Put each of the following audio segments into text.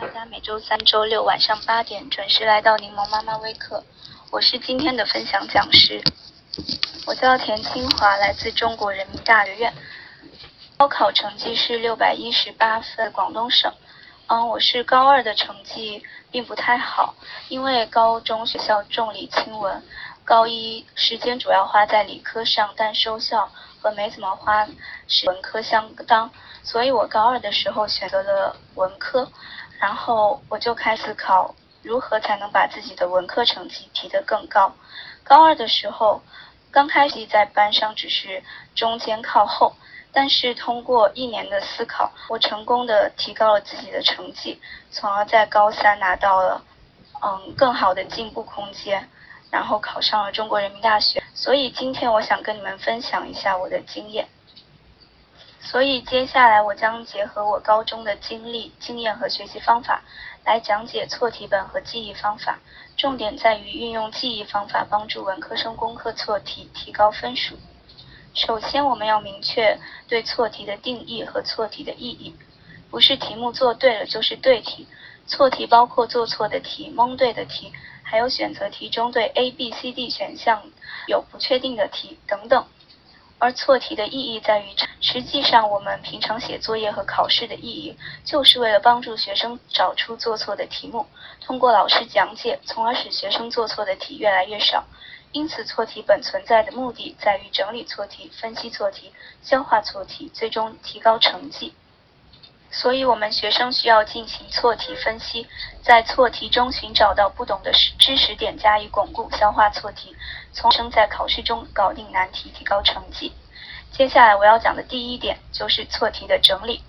大家每周三、周六晚上八点准时来到柠檬妈妈微课，我是今天的分享讲师，我叫田清华，来自中国人民大学院，高考成绩是六百一十八分，广东省。嗯，我是高二的成绩并不太好，因为高中学校重理轻文，高一时间主要花在理科上，但收效和没怎么花是文科相当，所以我高二的时候选择了文科，然后我就开始考如何才能把自己的文科成绩提得更高。高二的时候，刚开始在班上只是中间靠后。但是通过一年的思考，我成功的提高了自己的成绩，从而在高三拿到了嗯更好的进步空间，然后考上了中国人民大学。所以今天我想跟你们分享一下我的经验。所以接下来我将结合我高中的经历、经验和学习方法，来讲解错题本和记忆方法。重点在于运用记忆方法帮助文科生攻克错题，提高分数。首先，我们要明确对错题的定义和错题的意义。不是题目做对了就是对题，错题包括做错的题、蒙对的题，还有选择题中对 A、B、C、D 选项有不确定的题等等。而错题的意义在于，实际上我们平常写作业和考试的意义，就是为了帮助学生找出做错的题目，通过老师讲解，从而使学生做错的题越来越少。因此，错题本存在的目的在于整理错题、分析错题、消化错题，最终提高成绩。所以，我们学生需要进行错题分析，在错题中寻找到不懂的知识点，加以巩固、消化错题，从而在考试中搞定难题，提高成绩。接下来我要讲的第一点就是错题的整理。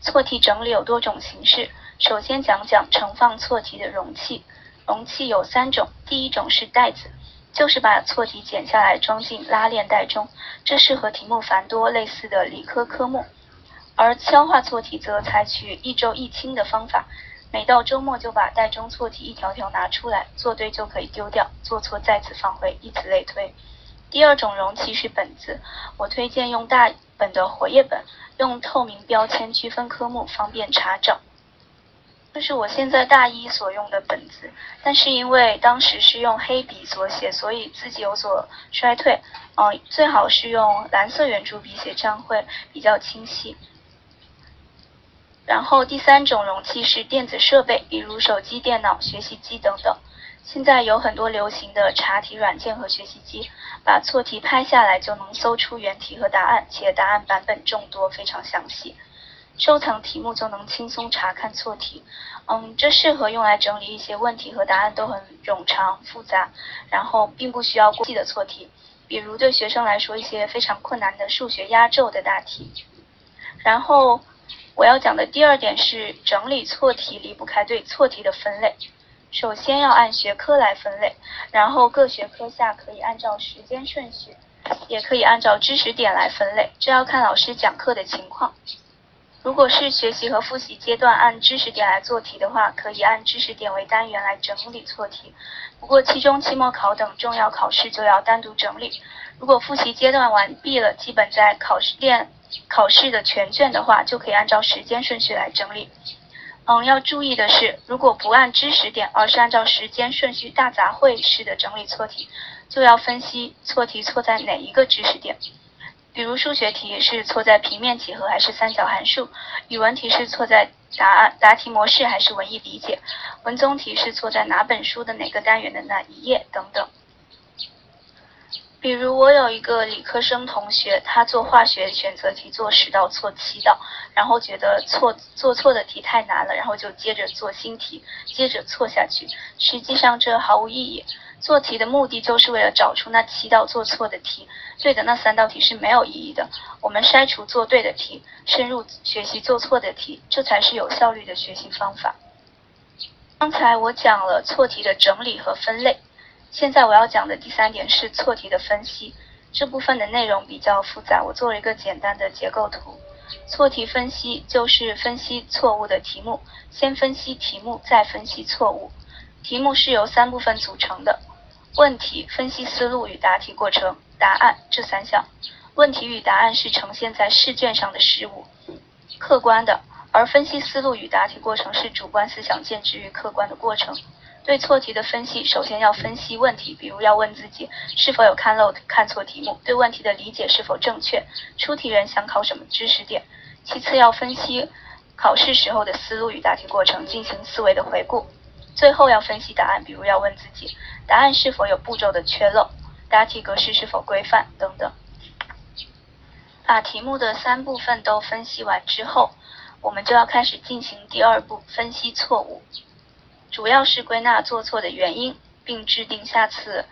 错题整理有多种形式，首先讲讲盛放错题的容器。容器有三种，第一种是袋子。就是把错题剪下来装进拉链袋中，这适合题目繁多类似的理科科目。而消化错题则采取一周一清的方法，每到周末就把袋中错题一条条拿出来，做对就可以丢掉，做错再次放回，以此类推。第二种容器是本子，我推荐用大本的活页本，用透明标签区分科目，方便查找。这是我现在大一所用的本子，但是因为当时是用黑笔所写，所以字迹有所衰退。嗯，最好是用蓝色圆珠笔写，这样会比较清晰。然后第三种容器是电子设备，比如手机、电脑、学习机等等。现在有很多流行的查题软件和学习机，把错题拍下来就能搜出原题和答案，且答案版本众多，非常详细。收藏题目就能轻松查看错题，嗯，这适合用来整理一些问题和答案都很冗长复杂，然后并不需要过记的错题，比如对学生来说一些非常困难的数学压轴的大题。然后我要讲的第二点是整理错题离不开对错题的分类，首先要按学科来分类，然后各学科下可以按照时间顺序，也可以按照知识点来分类，这要看老师讲课的情况。如果是学习和复习阶段按知识点来做题的话，可以按知识点为单元来整理错题。不过期中、期末考等重要考试就要单独整理。如果复习阶段完毕了，基本在考试练考试的全卷的话，就可以按照时间顺序来整理。嗯，要注意的是，如果不按知识点，而是按照时间顺序大杂烩式的整理错题，就要分析错题错在哪一个知识点。比如数学题是错在平面几何还是三角函数，语文题是错在答案答题模式还是文艺理解，文综题是错在哪本书的哪个单元的哪一页等等。比如我有一个理科生同学，他做化学选择题做十道错七道，然后觉得错做错的题太难了，然后就接着做新题，接着错下去。实际上这毫无意义。做题的目的就是为了找出那七道做错的题，对的那三道题是没有意义的。我们筛除做对的题，深入学习做错的题，这才是有效率的学习方法。刚才我讲了错题的整理和分类，现在我要讲的第三点是错题的分析。这部分的内容比较复杂，我做了一个简单的结构图。错题分析就是分析错误的题目，先分析题目，再分析错误。题目是由三部分组成的。问题分析思路与答题过程，答案这三项。问题与答案是呈现在试卷上的事物，客观的，而分析思路与答题过程是主观思想见之于客观的过程。对错题的分析，首先要分析问题，比如要问自己是否有看漏、看错题目，对问题的理解是否正确，出题人想考什么知识点。其次要分析考试时候的思路与答题过程，进行思维的回顾。最后要分析答案，比如要问自己答案是否有步骤的缺漏，答题格式是否规范等等。把题目的三部分都分析完之后，我们就要开始进行第二步分析错误。主要是归纳做错的原因，并制定下次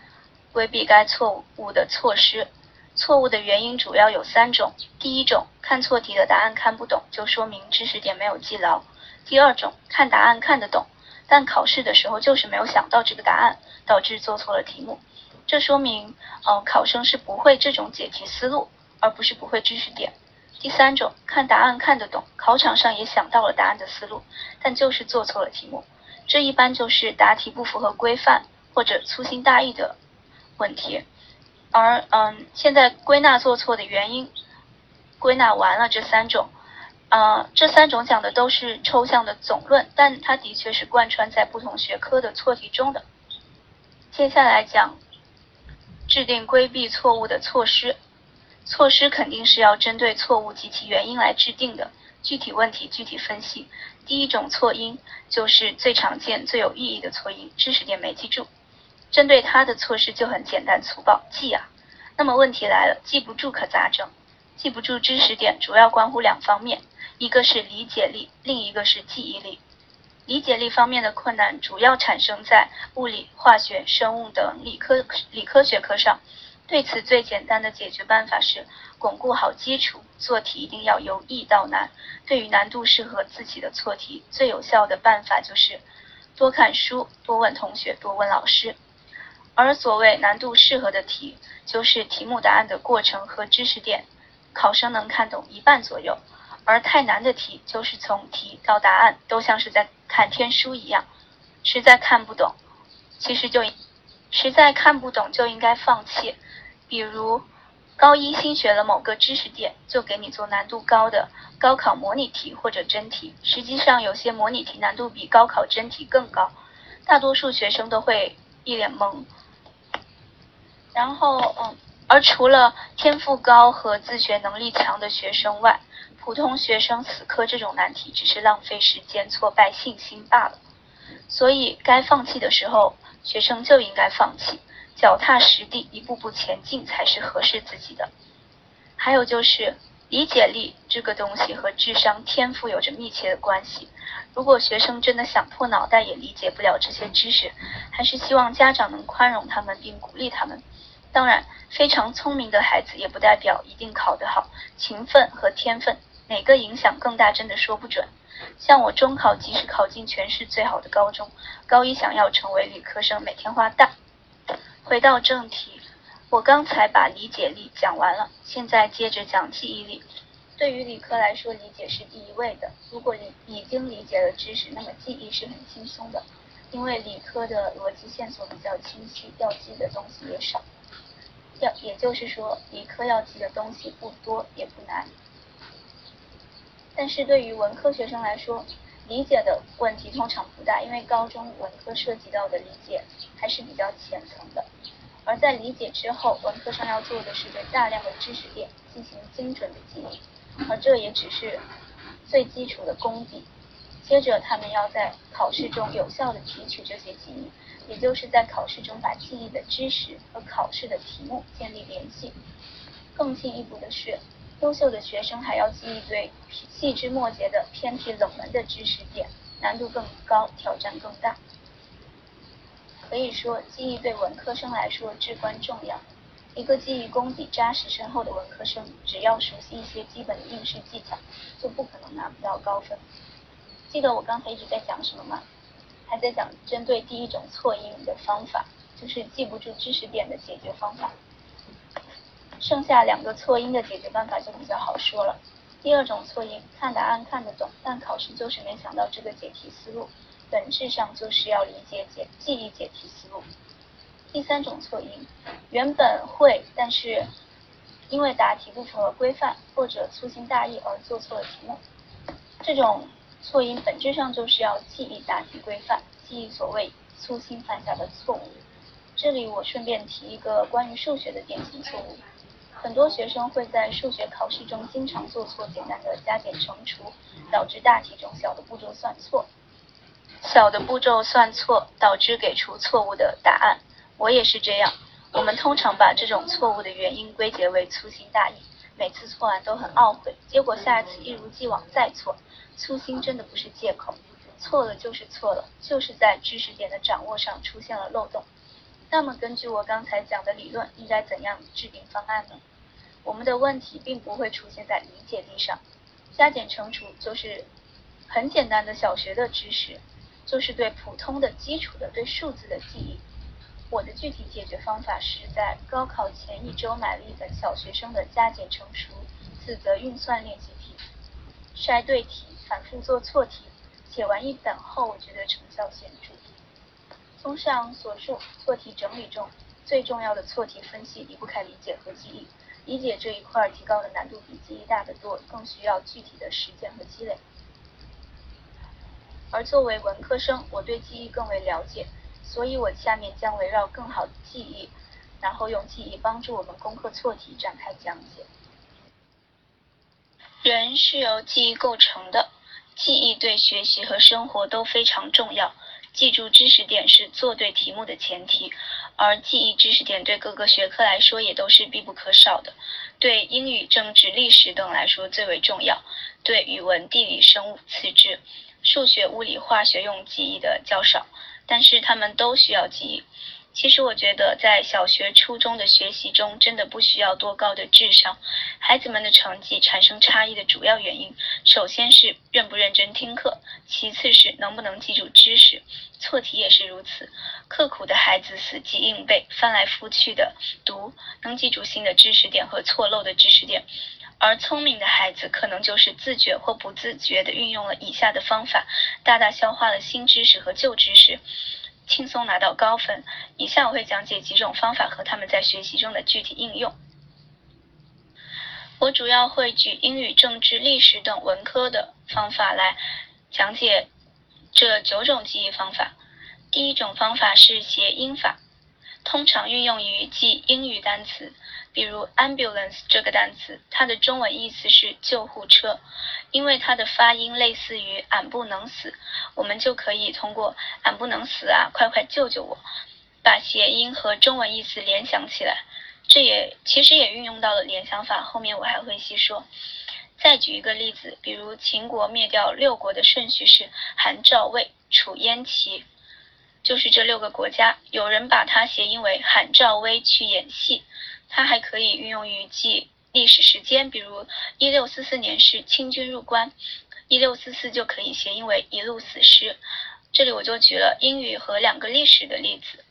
规避该错误的措施。错误的原因主要有三种：第一种，看错题的答案看不懂，就说明知识点没有记牢；第二种，看答案看得懂，但考试的时候就是没有想到这个答案，导致做错了题目。这说明，嗯，考生是不会这种解题思路，而不是不会知识点。第三种，看答案看得懂，考场上也想到了答案的思路，但就是做错了题目。这一般就是答题不符合规范或者粗心大意的问题，而嗯，现在归纳做错的原因，归纳完了这三种，呃，这三种讲的都是抽象的总论，但它的确是贯穿在不同学科的错题中的。接下来讲制定规避错误的措施，措施肯定是要针对错误及其原因来制定的。具体问题具体分析。第一种错因就是最常见、最有意义的错因，知识点没记住。针对它的措施就很简单粗暴，记啊。那么问题来了，记不住可咋整？记不住知识点主要关乎两方面，一个是理解力，另一个是记忆力。理解力方面的困难主要产生在物理、化学、生物等理科理科学科上。对此，最简单的解决办法是巩固好基础，做题一定要由易到难。对于难度适合自己的错题，最有效的办法就是多看书、多问同学、多问老师。而所谓难度适合的题，就是题目答案的过程和知识点，考生能看懂一半左右。而太难的题，就是从题到答案都像是在看天书一样，实在看不懂，其实就实在看不懂就应该放弃。比如，高一新学了某个知识点，就给你做难度高的高考模拟题或者真题。实际上，有些模拟题难度比高考真题更高，大多数学生都会一脸懵。然后，嗯，而除了天赋高和自学能力强的学生外，普通学生死磕这种难题只是浪费时间、挫败信心罢了。所以，该放弃的时候，学生就应该放弃。脚踏实地，一步步前进才是合适自己的。还有就是理解力这个东西和智商天赋有着密切的关系。如果学生真的想破脑袋也理解不了这些知识，还是希望家长能宽容他们并鼓励他们。当然，非常聪明的孩子也不代表一定考得好。勤奋和天分哪个影响更大，真的说不准。像我中考即使考进全市最好的高中，高一想要成为理科生，每天花大。回到正题，我刚才把理解力讲完了，现在接着讲记忆力。对于理科来说，理解是第一位的。如果你已经理解了知识，那么记忆是很轻松的，因为理科的逻辑线索比较清晰，要记的东西也少。要也就是说，理科要记的东西不多也不难。但是对于文科学生来说，理解的问题通常不大，因为高中文科涉及到的理解还是比较浅层的。而在理解之后，文科生要做的是对大量的知识点进行精准的记忆，而这也只是最基础的功底。接着，他们要在考试中有效的提取这些记忆，也就是在考试中把记忆的知识和考试的题目建立联系。更进一步的是。优秀的学生还要记忆对细枝末节的偏僻冷门的知识点，难度更高，挑战更大。可以说，记忆对文科生来说至关重要。一个记忆功底扎实深厚的文科生，只要熟悉一些基本的应试技巧，就不可能拿不到高分。记得我刚才一直在讲什么吗？还在讲针对第一种错因的方法，就是记不住知识点的解决方法。剩下两个错因的解决办法就比较好说了。第二种错因，看答案看得懂，但考试就是没想到这个解题思路，本质上就是要理解解记忆解题思路。第三种错因，原本会，但是因为答题不符合规范或者粗心大意而做错了题目。这种错音本质上就是要记忆大体规范，记忆所谓粗心犯下的错误。这里我顺便提一个关于数学的典型错误。很多学生会在数学考试中经常做错简单的加减乘除，导致大题中小的步骤算错。小的步骤算错，导致给出错误的答案。我也是这样。我们通常把这种错误的原因归结为粗心大意，每次错完都很懊悔，结果下一次一如既往再错。粗心真的不是借口，错了就是错了，就是在知识点的掌握上出现了漏洞。那么根据我刚才讲的理论，应该怎样制定方案呢？我们的问题并不会出现在理解力上，加减乘除就是很简单的小学的知识，就是对普通的基础的对数字的记忆。我的具体解决方法是在高考前一周买了一本小学生的加减乘除四则运算练习题，筛对题，反复做错题，写完一本后，我觉得成效显著。综上所述，错题整理中最重要的错题分析离不开理解和记忆。理解这一块提高的难度比记忆大得多，更需要具体的实践和积累。而作为文科生，我对记忆更为了解，所以我下面将围绕更好的记忆，然后用记忆帮助我们攻克错题展开讲解。人是由记忆构成的，记忆对学习和生活都非常重要。记住知识点是做对题目的前提，而记忆知识点对各个学科来说也都是必不可少的。对英语、政治、历史等来说最为重要，对语文、地理、生物次之，数学、物理、化学用记忆的较少，但是他们都需要记忆。其实我觉得，在小学、初中的学习中，真的不需要多高的智商。孩子们的成绩产生差异的主要原因，首先是认不认真听课，其次是能不能记住知识。错题也是如此，刻苦的孩子死记硬背，翻来覆去的读，能记住新的知识点和错漏的知识点；而聪明的孩子，可能就是自觉或不自觉地运用了以下的方法，大大消化了新知识和旧知识。轻松拿到高分。以下我会讲解几种方法和他们在学习中的具体应用。我主要会举英语、政治、历史等文科的方法来讲解这九种记忆方法。第一种方法是谐音法，通常运用于记英语单词。比如 ambulance 这个单词，它的中文意思是救护车，因为它的发音类似于俺不能死，我们就可以通过俺不能死啊，快快救救我，把谐音和中文意思联想起来。这也其实也运用到了联想法，后面我还会细说。再举一个例子，比如秦国灭掉六国的顺序是韩赵魏楚燕齐，就是这六个国家，有人把它谐音为韩赵魏去演戏。它还可以运用于记历史时间，比如一六四四年是清军入关，一六四四就可以谐音为一路死尸。这里我就举了英语和两个历史的例子。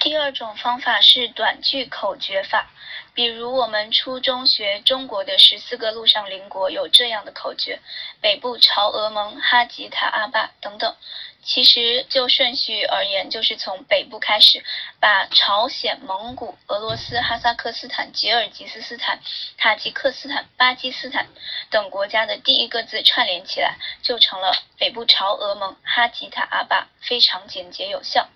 第二种方法是短句口诀法，比如我们初中学中国的十四个陆上邻国有这样的口诀：北部朝俄蒙哈吉塔阿坝等等。其实就顺序而言，就是从北部开始，把朝鲜、蒙古、俄罗斯、哈萨克斯坦、吉尔吉斯斯坦、塔吉克斯坦、巴基斯坦等国家的第一个字串联起来，就成了北部朝俄蒙哈吉塔阿坝，非常简洁有效。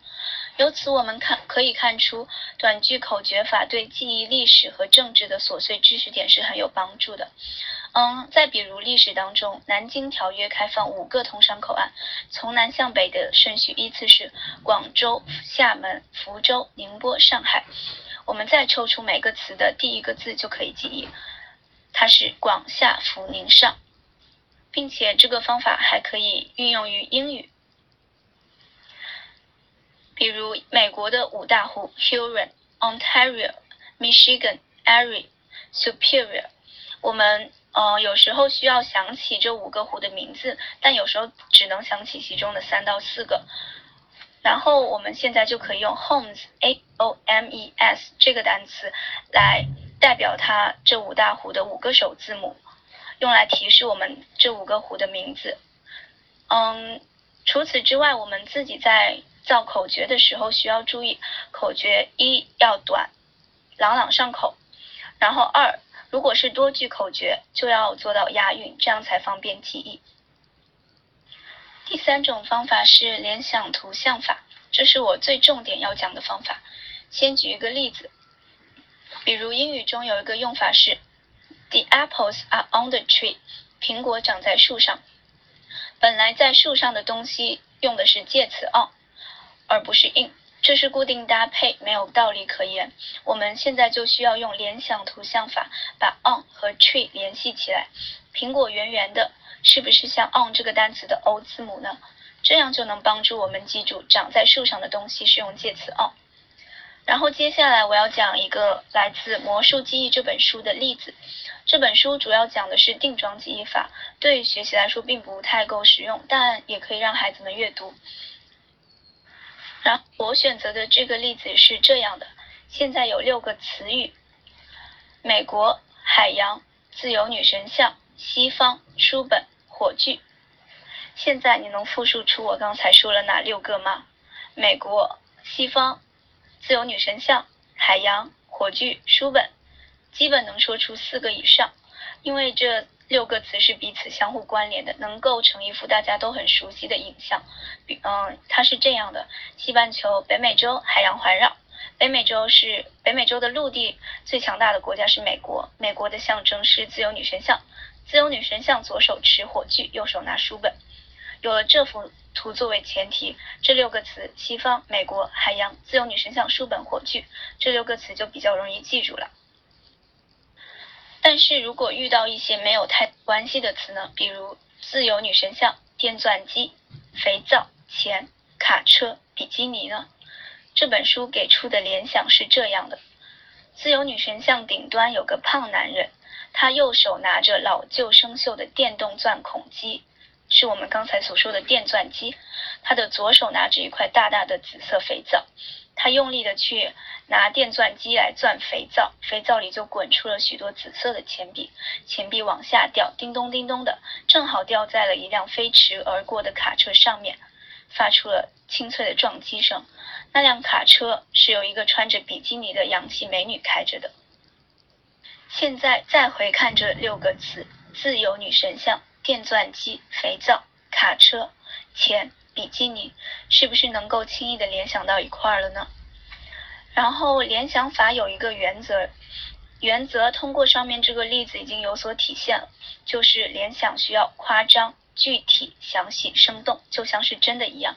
由此我们看可以看出，短句口诀法对记忆历史和政治的琐碎知识点是很有帮助的。嗯，再比如历史当中，南京条约开放五个通商口岸，从南向北的顺序依次是广州、厦门、福州、宁波、上海。我们再抽出每个词的第一个字就可以记忆，它是广厦福宁上，并且这个方法还可以运用于英语，比如美国的五大湖：Huron、Ontario、Michigan、Erie、Superior。我们呃，有时候需要想起这五个湖的名字，但有时候只能想起其中的三到四个。然后我们现在就可以用 homes，a o m e s 这个单词来代表它这五大湖的五个首字母，用来提示我们这五个湖的名字。嗯，除此之外，我们自己在造口诀的时候需要注意，口诀一要短，朗朗上口，然后二。如果是多句口诀，就要做到押韵，这样才方便记忆。第三种方法是联想图像法，这是我最重点要讲的方法。先举一个例子，比如英语中有一个用法是 “The apples are on the tree”，苹果长在树上。本来在树上的东西用的是介词 on，而不是 in，这是固定搭配，没有道理可言。我们现在就需要用联想图像法，把 on 和 tree 联系起来。苹果圆圆的，是不是像 on 这个单词的 o 字母呢？这样就能帮助我们记住长在树上的东西是用介词 on。然后接下来我要讲一个来自《魔术记忆》这本书的例子。这本书主要讲的是定妆记忆法，对于学习来说并不太够实用，但也可以让孩子们阅读。然后我选择的这个例子是这样的：现在有六个词语，美国、海洋、自由女神像、西方、书本、火炬。现在你能复述出我刚才说了哪六个吗？美国、西方。自由女神像、海洋、火炬、书本，基本能说出四个以上，因为这六个词是彼此相互关联的，能构成一幅大家都很熟悉的影像。比嗯，它是这样的：西半球北美洲海洋环绕，北美洲是北美洲的陆地最强大的国家是美国，美国的象征是自由女神像，自由女神像左手持火炬，右手拿书本。有了这幅。图作为前提，这六个词：西方、美国、海洋、自由女神像、书本、火炬，这六个词就比较容易记住了。但是如果遇到一些没有太关系的词呢？比如自由女神像、电钻机、肥皂、钱、卡车、比基尼呢？这本书给出的联想是这样的：自由女神像顶端有个胖男人，他右手拿着老旧生锈的电动钻孔机。是我们刚才所说的电钻机，他的左手拿着一块大大的紫色肥皂，他用力的去拿电钻机来钻肥皂，肥皂里就滚出了许多紫色的钱币，钱币往下掉，叮咚叮咚的，正好掉在了一辆飞驰而过的卡车上面，发出了清脆的撞击声。那辆卡车是由一个穿着比基尼的洋气美女开着的。现在再回看这六个词：自由女神像。电钻机、肥皂、卡车、钱、比基尼，是不是能够轻易的联想到一块儿了呢？然后联想法有一个原则，原则通过上面这个例子已经有所体现了，就是联想需要夸张、具体、详细、生动，就像是真的一样。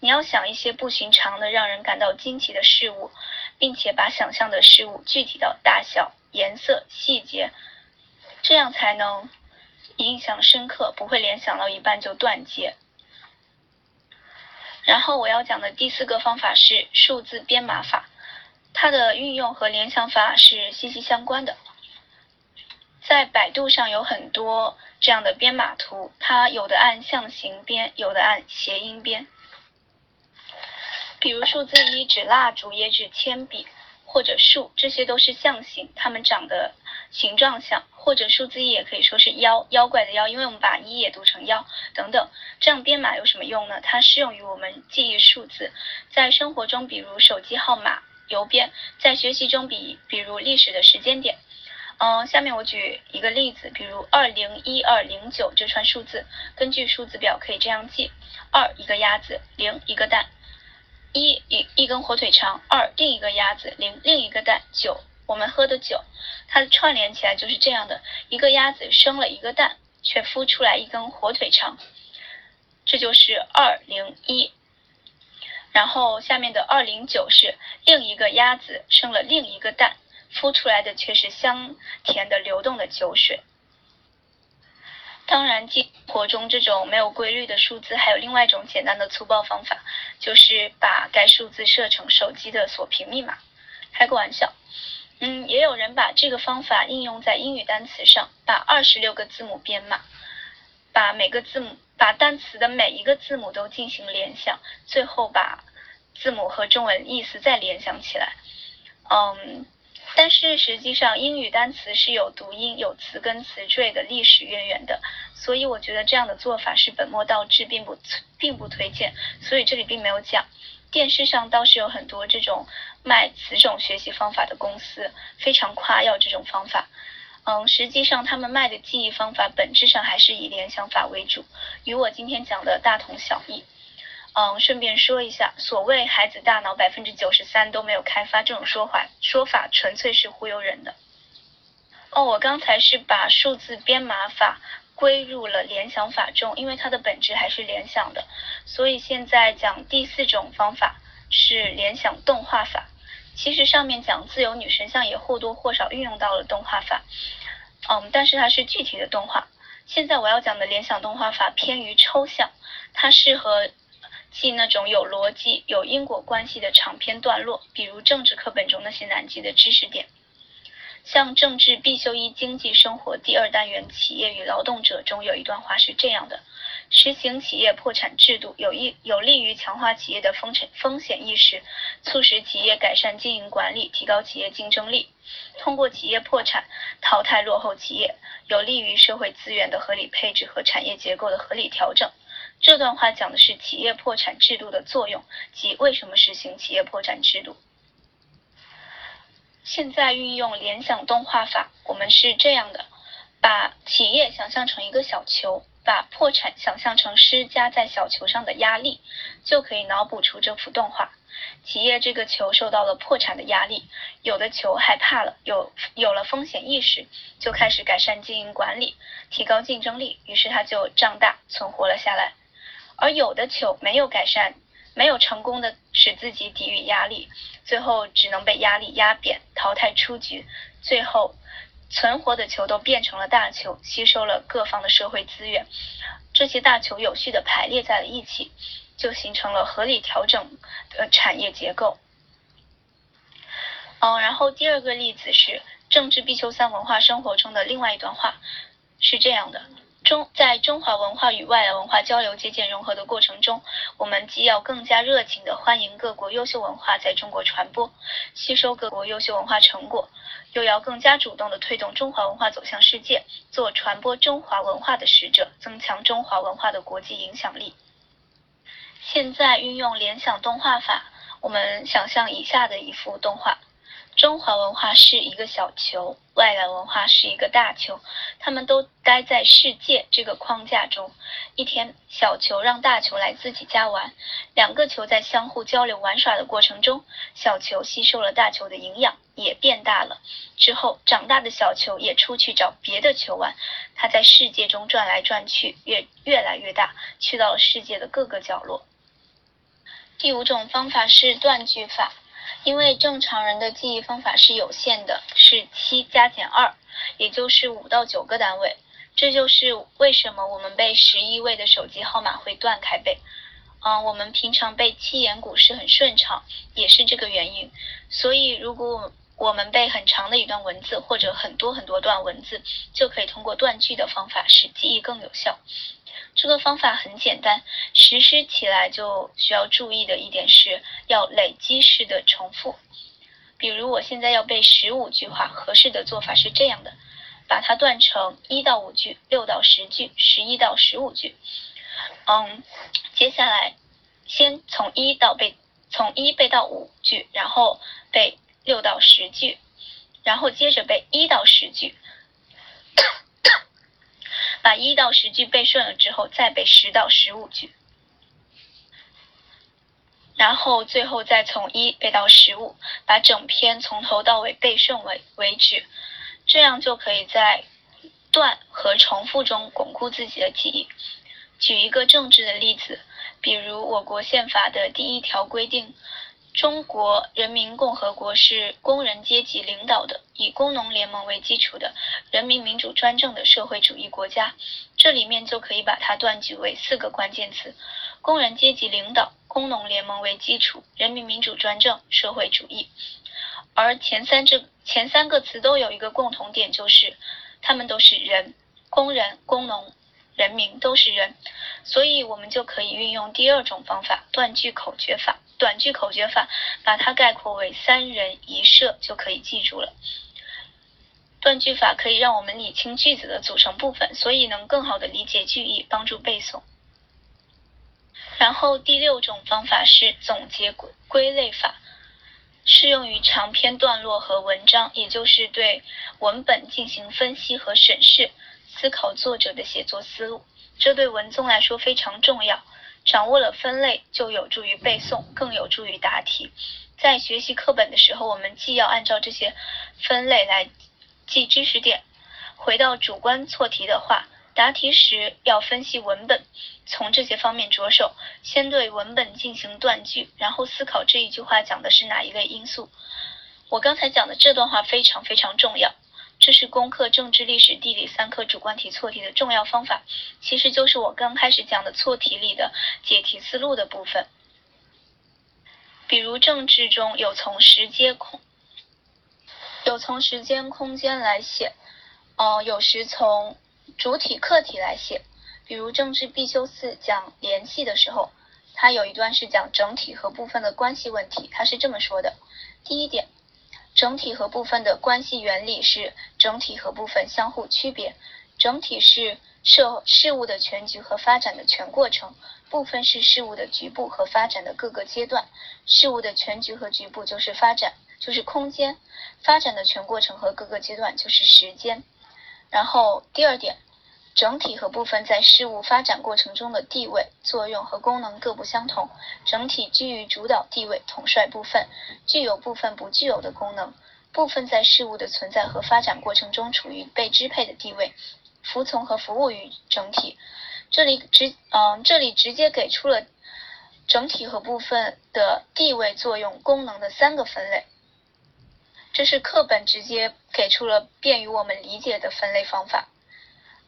你要想一些不寻常的、让人感到惊奇的事物，并且把想象的事物具体到大小、颜色、细节，这样才能。印象深刻，不会联想到一半就断接。然后我要讲的第四个方法是数字编码法，它的运用和联想法是息息相关的。在百度上有很多这样的编码图，它有的按象形编，有的按谐音编。比如数字一指蜡烛，也指铅笔。或者树，这些都是象形，它们长得形状像，或者数字一也可以说是妖，妖怪的妖，因为我们把一也读成妖等等。这样编码有什么用呢？它适用于我们记忆数字，在生活中，比如手机号码、邮编；在学习中，比比如历史的时间点。嗯，下面我举一个例子，比如二零一二零九这串数字，根据数字表可以这样记：二一个鸭子，零一个蛋。一一一根火腿肠，二另一个鸭子，零另一个蛋，九我们喝的酒，它串联起来就是这样的：一个鸭子生了一个蛋，却孵出来一根火腿肠，这就是二零一。然后下面的二零九是另一个鸭子生了另一个蛋，孵出来的却是香甜的流动的酒水。当然，生活中这种没有规律的数字，还有另外一种简单的粗暴方法，就是把该数字设成手机的锁屏密码。开个玩笑，嗯，也有人把这个方法应用在英语单词上，把二十六个字母编码，把每个字母，把单词的每一个字母都进行联想，最后把字母和中文意思再联想起来。嗯。但是实际上，英语单词是有读音、有词根词缀的历史渊源的，所以我觉得这样的做法是本末倒置，并不并不推荐。所以这里并没有讲。电视上倒是有很多这种卖此种学习方法的公司，非常夸耀这种方法。嗯，实际上他们卖的记忆方法本质上还是以联想法为主，与我今天讲的大同小异。嗯，顺便说一下，所谓孩子大脑百分之九十三都没有开发这种说法，说法纯粹是忽悠人的。哦，我刚才是把数字编码法归入了联想法中，因为它的本质还是联想的，所以现在讲第四种方法是联想动画法。其实上面讲自由女神像也或多或少运用到了动画法，嗯，但是它是具体的动画。现在我要讲的联想动画法偏于抽象，它适合。记那种有逻辑、有因果关系的长篇段落，比如政治课本中那些难记的知识点。像政治必修一经济生活第二单元企业与劳动者中有一段话是这样的：实行企业破产制度，有益有利于强化企业的风险风险意识，促使企业改善经营管理，提高企业竞争力。通过企业破产淘汰落后企业，有利于社会资源的合理配置和产业结构的合理调整。这段话讲的是企业破产制度的作用及为什么实行企业破产制度。现在运用联想动画法，我们是这样的：把企业想象成一个小球，把破产想象成施加在小球上的压力，就可以脑补出这幅动画。企业这个球受到了破产的压力，有的球害怕了，有有了风险意识，就开始改善经营管理，提高竞争力，于是它就胀大，存活了下来。而有的球没有改善，没有成功的使自己抵御压力，最后只能被压力压扁，淘汰出局。最后存活的球都变成了大球，吸收了各方的社会资源。这些大球有序的排列在了一起，就形成了合理调整的产业结构。嗯，然后第二个例子是政治必修三文化生活中的另外一段话，是这样的。中在中华文化与外来文化交流、借鉴、融合的过程中，我们既要更加热情地欢迎各国优秀文化在中国传播，吸收各国优秀文化成果，又要更加主动地推动中华文化走向世界，做传播中华文化的使者，增强中华文化的国际影响力。现在运用联想动画法，我们想象以下的一幅动画。中华文化是一个小球，外来文化是一个大球，他们都待在世界这个框架中。一天，小球让大球来自己家玩，两个球在相互交流玩耍的过程中，小球吸收了大球的营养，也变大了。之后，长大的小球也出去找别的球玩，它在世界中转来转去，越越来越大，去到了世界的各个角落。第五种方法是断句法。因为正常人的记忆方法是有限的，是七加减二，也就是五到九个单位。这就是为什么我们背十一位的手机号码会断开背。嗯，我们平常背七言古诗很顺畅，也是这个原因。所以，如果我们背很长的一段文字，或者很多很多段文字，就可以通过断句的方法使记忆更有效。这个方法很简单，实施起来就需要注意的一点是要累积式的重复。比如我现在要背十五句话，合适的做法是这样的：把它断成一到五句、六到十句、十一到十五句。嗯，接下来先从一到背，从一背到五句，然后背六到十句，然后接着背一到十句。把一到十句背顺了之后，再背十到十五句，然后最后再从一背到十五，把整篇从头到尾背顺为为止，这样就可以在断和重复中巩固自己的记忆。举一个政治的例子，比如我国宪法的第一条规定。中国人民共和国是工人阶级领导的、以工农联盟为基础的人民民主专政的社会主义国家。这里面就可以把它断句为四个关键词：工人阶级领导、工农联盟为基础、人民民主专政、社会主义。而前三这前三个词都有一个共同点，就是他们都是人，工人、工农、人民都是人。所以我们就可以运用第二种方法——断句口诀法。短句口诀法，把它概括为三人一社就可以记住了。断句法可以让我们理清句子的组成部分，所以能更好的理解句意，帮助背诵。然后第六种方法是总结归归类法。适用于长篇段落和文章，也就是对文本进行分析和审视，思考作者的写作思路。这对文综来说非常重要。掌握了分类，就有助于背诵，更有助于答题。在学习课本的时候，我们既要按照这些分类来记知识点。回到主观错题的话，答题时要分析文本，从这些方面着手，先对文本进行断句，然后思考这一句话讲的是哪一类因素。我刚才讲的这段话非常非常重要。这是攻克政治、历史、地理三科主观题错题的重要方法，其实就是我刚开始讲的错题里的解题思路的部分。比如政治中有从时间空，有从时间空间来写，哦，有时从主体客体来写。比如政治必修四讲联系的时候，它有一段是讲整体和部分的关系问题，它是这么说的：第一点。整体和部分的关系原理是整体和部分相互区别。整体是社事物的全局和发展的全过程，部分是事物的局部和发展的各个阶段。事物的全局和局部就是发展，就是空间；发展的全过程和各个阶段就是时间。然后第二点。整体和部分在事物发展过程中的地位、作用和功能各不相同。整体居于主导地位，统帅部分，具有部分不具有的功能。部分在事物的存在和发展过程中处于被支配的地位，服从和服务于整体。这里直嗯，这里直接给出了整体和部分的地位、作用、功能的三个分类。这是课本直接给出了便于我们理解的分类方法。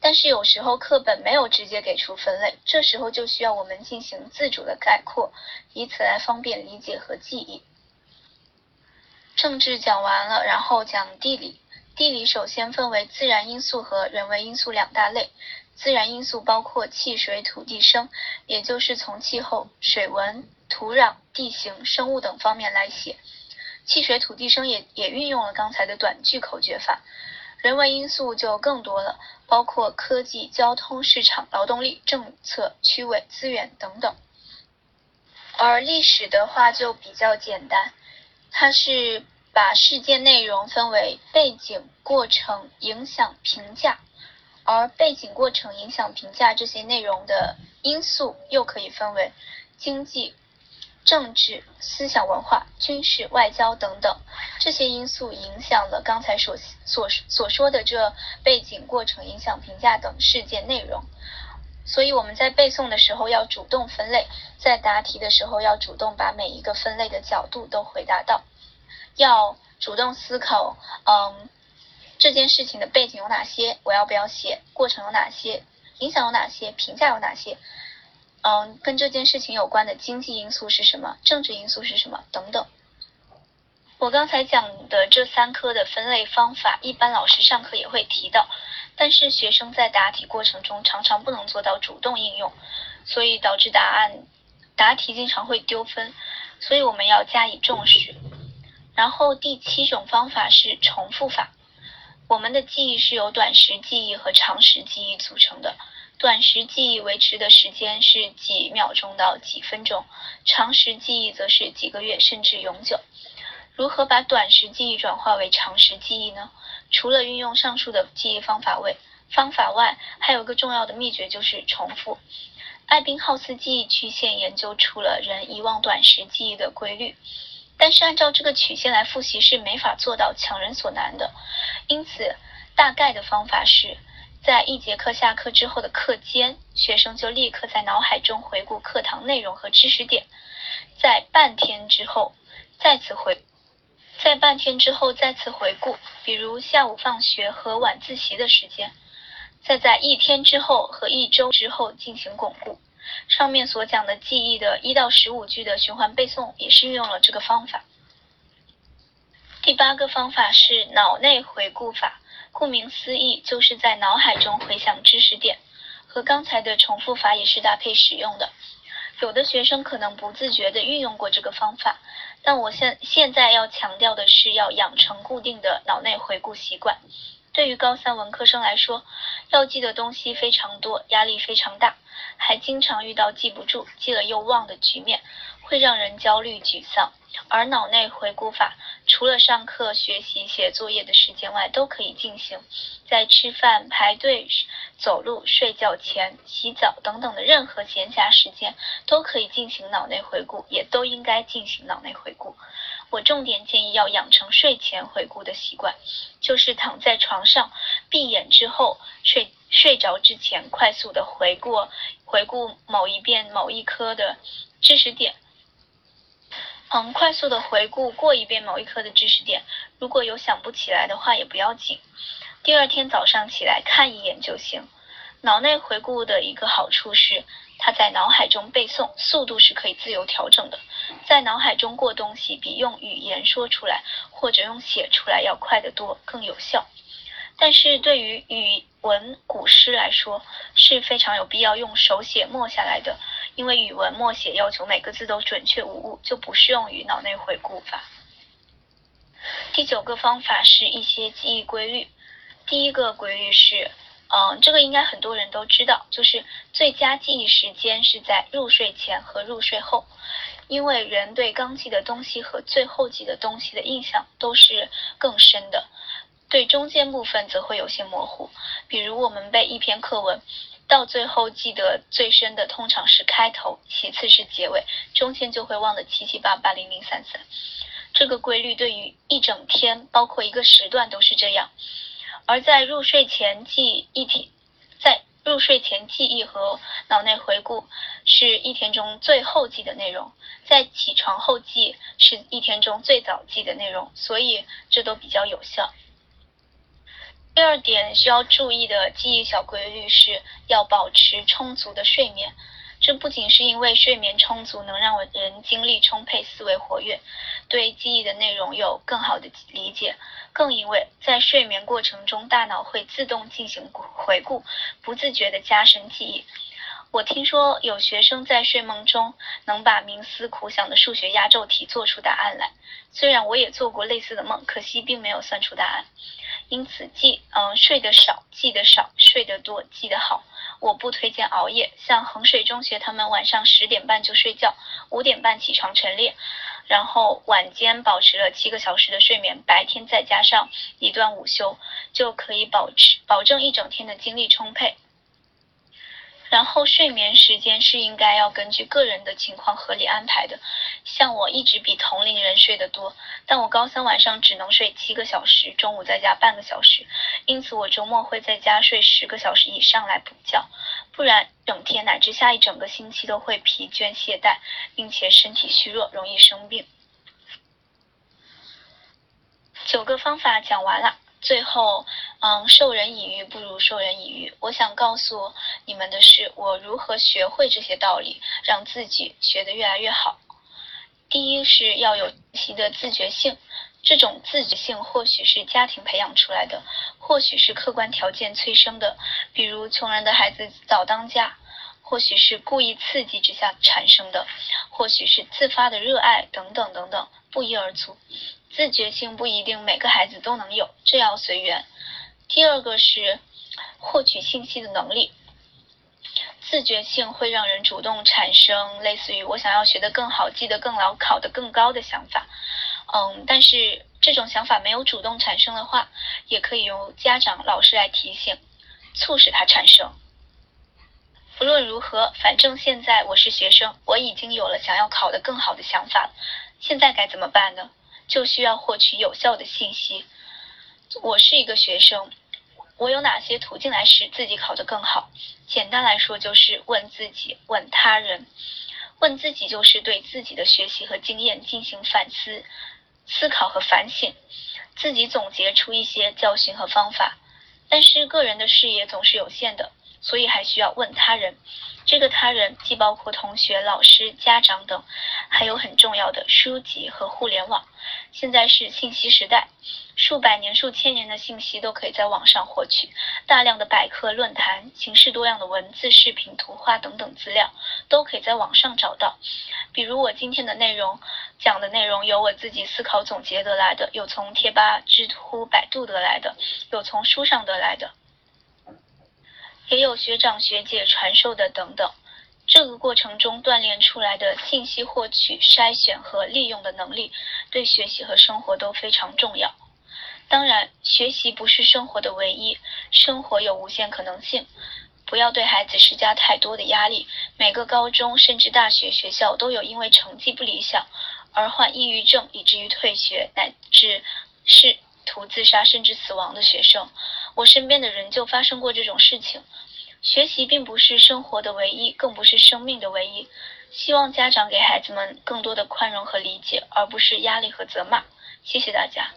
但是有时候课本没有直接给出分类，这时候就需要我们进行自主的概括，以此来方便理解和记忆。政治讲完了，然后讲地理。地理首先分为自然因素和人为因素两大类。自然因素包括气、水、土地、生，也就是从气候、水文、土壤、地形、生物等方面来写。气、水、土地、生也也运用了刚才的短句口诀法。人为因素就更多了，包括科技、交通、市场、劳动力、政策、区位、资源等等。而历史的话就比较简单，它是把事件内容分为背景、过程、影响、评价，而背景、过程、影响、评价这些内容的因素又可以分为经济。政治、思想、文化、军事、外交等等这些因素影响了刚才所所所说的这背景、过程、影响、评价等事件内容。所以我们在背诵的时候要主动分类，在答题的时候要主动把每一个分类的角度都回答到，要主动思考，嗯，这件事情的背景有哪些，我要不要写？过程有哪些？影响有哪些？评价有哪些？嗯，跟这件事情有关的经济因素是什么？政治因素是什么？等等。我刚才讲的这三科的分类方法，一般老师上课也会提到，但是学生在答题过程中常常不能做到主动应用，所以导致答案答题经常会丢分，所以我们要加以重视。然后第七种方法是重复法。我们的记忆是由短时记忆和长时记忆组成的。短时记忆维持的时间是几秒钟到几分钟，长时记忆则是几个月甚至永久。如何把短时记忆转化为长时记忆呢？除了运用上述的记忆方法外，方法外还有个重要的秘诀就是重复。艾宾浩斯记忆曲线研究出了人遗忘短时记忆的规律，但是按照这个曲线来复习是没法做到强人所难的，因此大概的方法是。在一节课下课之后的课间，学生就立刻在脑海中回顾课堂内容和知识点，在半天之后再次回，在半天之后再次回顾，比如下午放学和晚自习的时间，再在一天之后和一周之后进行巩固。上面所讲的记忆的一到十五句的循环背诵，也是运用了这个方法。第八个方法是脑内回顾法。顾名思义，就是在脑海中回想知识点，和刚才的重复法也是搭配使用的。有的学生可能不自觉地运用过这个方法，但我现现在要强调的是，要养成固定的脑内回顾习惯。对于高三文科生来说，要记的东西非常多，压力非常大，还经常遇到记不住、记了又忘的局面。会让人焦虑沮丧。而脑内回顾法，除了上课、学习、写作业的时间外，都可以进行。在吃饭、排队、走路、睡觉前、洗澡等等的任何闲暇时间，都可以进行脑内回顾，也都应该进行脑内回顾。我重点建议要养成睡前回顾的习惯，就是躺在床上，闭眼之后，睡睡着之前，快速的回顾回顾某一遍某一科的知识点。嗯，快速的回顾过一遍某一科的知识点，如果有想不起来的话也不要紧，第二天早上起来看一眼就行。脑内回顾的一个好处是，它在脑海中背诵速度是可以自由调整的，在脑海中过东西比用语言说出来或者用写出来要快得多，更有效。但是对于语文古诗来说是非常有必要用手写默下来的，因为语文默写要求每个字都准确无误，就不适用于脑内回顾法。第九个方法是一些记忆规律。第一个规律是，嗯，这个应该很多人都知道，就是最佳记忆时间是在入睡前和入睡后，因为人对刚记的东西和最后记的东西的印象都是更深的。对中间部分则会有些模糊，比如我们背一篇课文，到最后记得最深的通常是开头，其次是结尾，中间就会忘得七七八八、零零散散。这个规律对于一整天，包括一个时段都是这样。而在入睡前记一天，在入睡前记忆和脑内回顾是一天中最后记的内容，在起床后记是一天中最早记的内容，所以这都比较有效。第二点需要注意的记忆小规律是要保持充足的睡眠。这不仅是因为睡眠充足能让人精力充沛、思维活跃，对记忆的内容有更好的理解，更因为在睡眠过程中，大脑会自动进行回顾，不自觉地加深记忆。我听说有学生在睡梦中能把冥思苦想的数学压轴题做出答案来，虽然我也做过类似的梦，可惜并没有算出答案。因此，记嗯睡得少记得少，睡得多记得好。我不推荐熬夜，像衡水中学他们晚上十点半就睡觉，五点半起床晨练，然后晚间保持了七个小时的睡眠，白天再加上一段午休，就可以保持保证一整天的精力充沛。然后睡眠时间是应该要根据个人的情况合理安排的。像我一直比同龄人睡得多，但我高三晚上只能睡七个小时，中午再加半个小时，因此我周末会在家睡十个小时以上来补觉，不然整天乃至下一整个星期都会疲倦懈怠，并且身体虚弱，容易生病。九个方法讲完了。最后，嗯，授人以鱼不如授人以渔。我想告诉你们的是，我如何学会这些道理，让自己学得越来越好。第一是要有习的自觉性，这种自觉性或许是家庭培养出来的，或许是客观条件催生的，比如穷人的孩子早当家，或许是故意刺激之下产生的，或许是自发的热爱等等等等，不一而足。自觉性不一定每个孩子都能有，这要随缘。第二个是获取信息的能力，自觉性会让人主动产生类似于我想要学得更好、记得更牢、考得更高的想法。嗯，但是这种想法没有主动产生的话，也可以由家长、老师来提醒，促使它产生。不论如何，反正现在我是学生，我已经有了想要考得更好的想法，现在该怎么办呢？就需要获取有效的信息。我是一个学生，我有哪些途径来使自己考得更好？简单来说，就是问自己，问他人。问自己就是对自己的学习和经验进行反思、思考和反省，自己总结出一些教训和方法。但是个人的视野总是有限的，所以还需要问他人。这个他人既包括同学、老师、家长等，还有很重要的书籍和互联网。现在是信息时代，数百年、数千年的信息都可以在网上获取，大量的百科、论坛、形式多样的文字、视频、图画等等资料都可以在网上找到。比如我今天的内容讲的内容，有我自己思考总结得来的，有从贴吧、知乎、百度得来的，有从书上得来的。也有学长学姐传授的等等，这个过程中锻炼出来的信息获取、筛选和利用的能力，对学习和生活都非常重要。当然，学习不是生活的唯一，生活有无限可能性。不要对孩子施加太多的压力。每个高中甚至大学学校都有因为成绩不理想而患抑郁症，以至于退学乃至是图自杀甚至死亡的学生。我身边的人就发生过这种事情。学习并不是生活的唯一，更不是生命的唯一。希望家长给孩子们更多的宽容和理解，而不是压力和责骂。谢谢大家。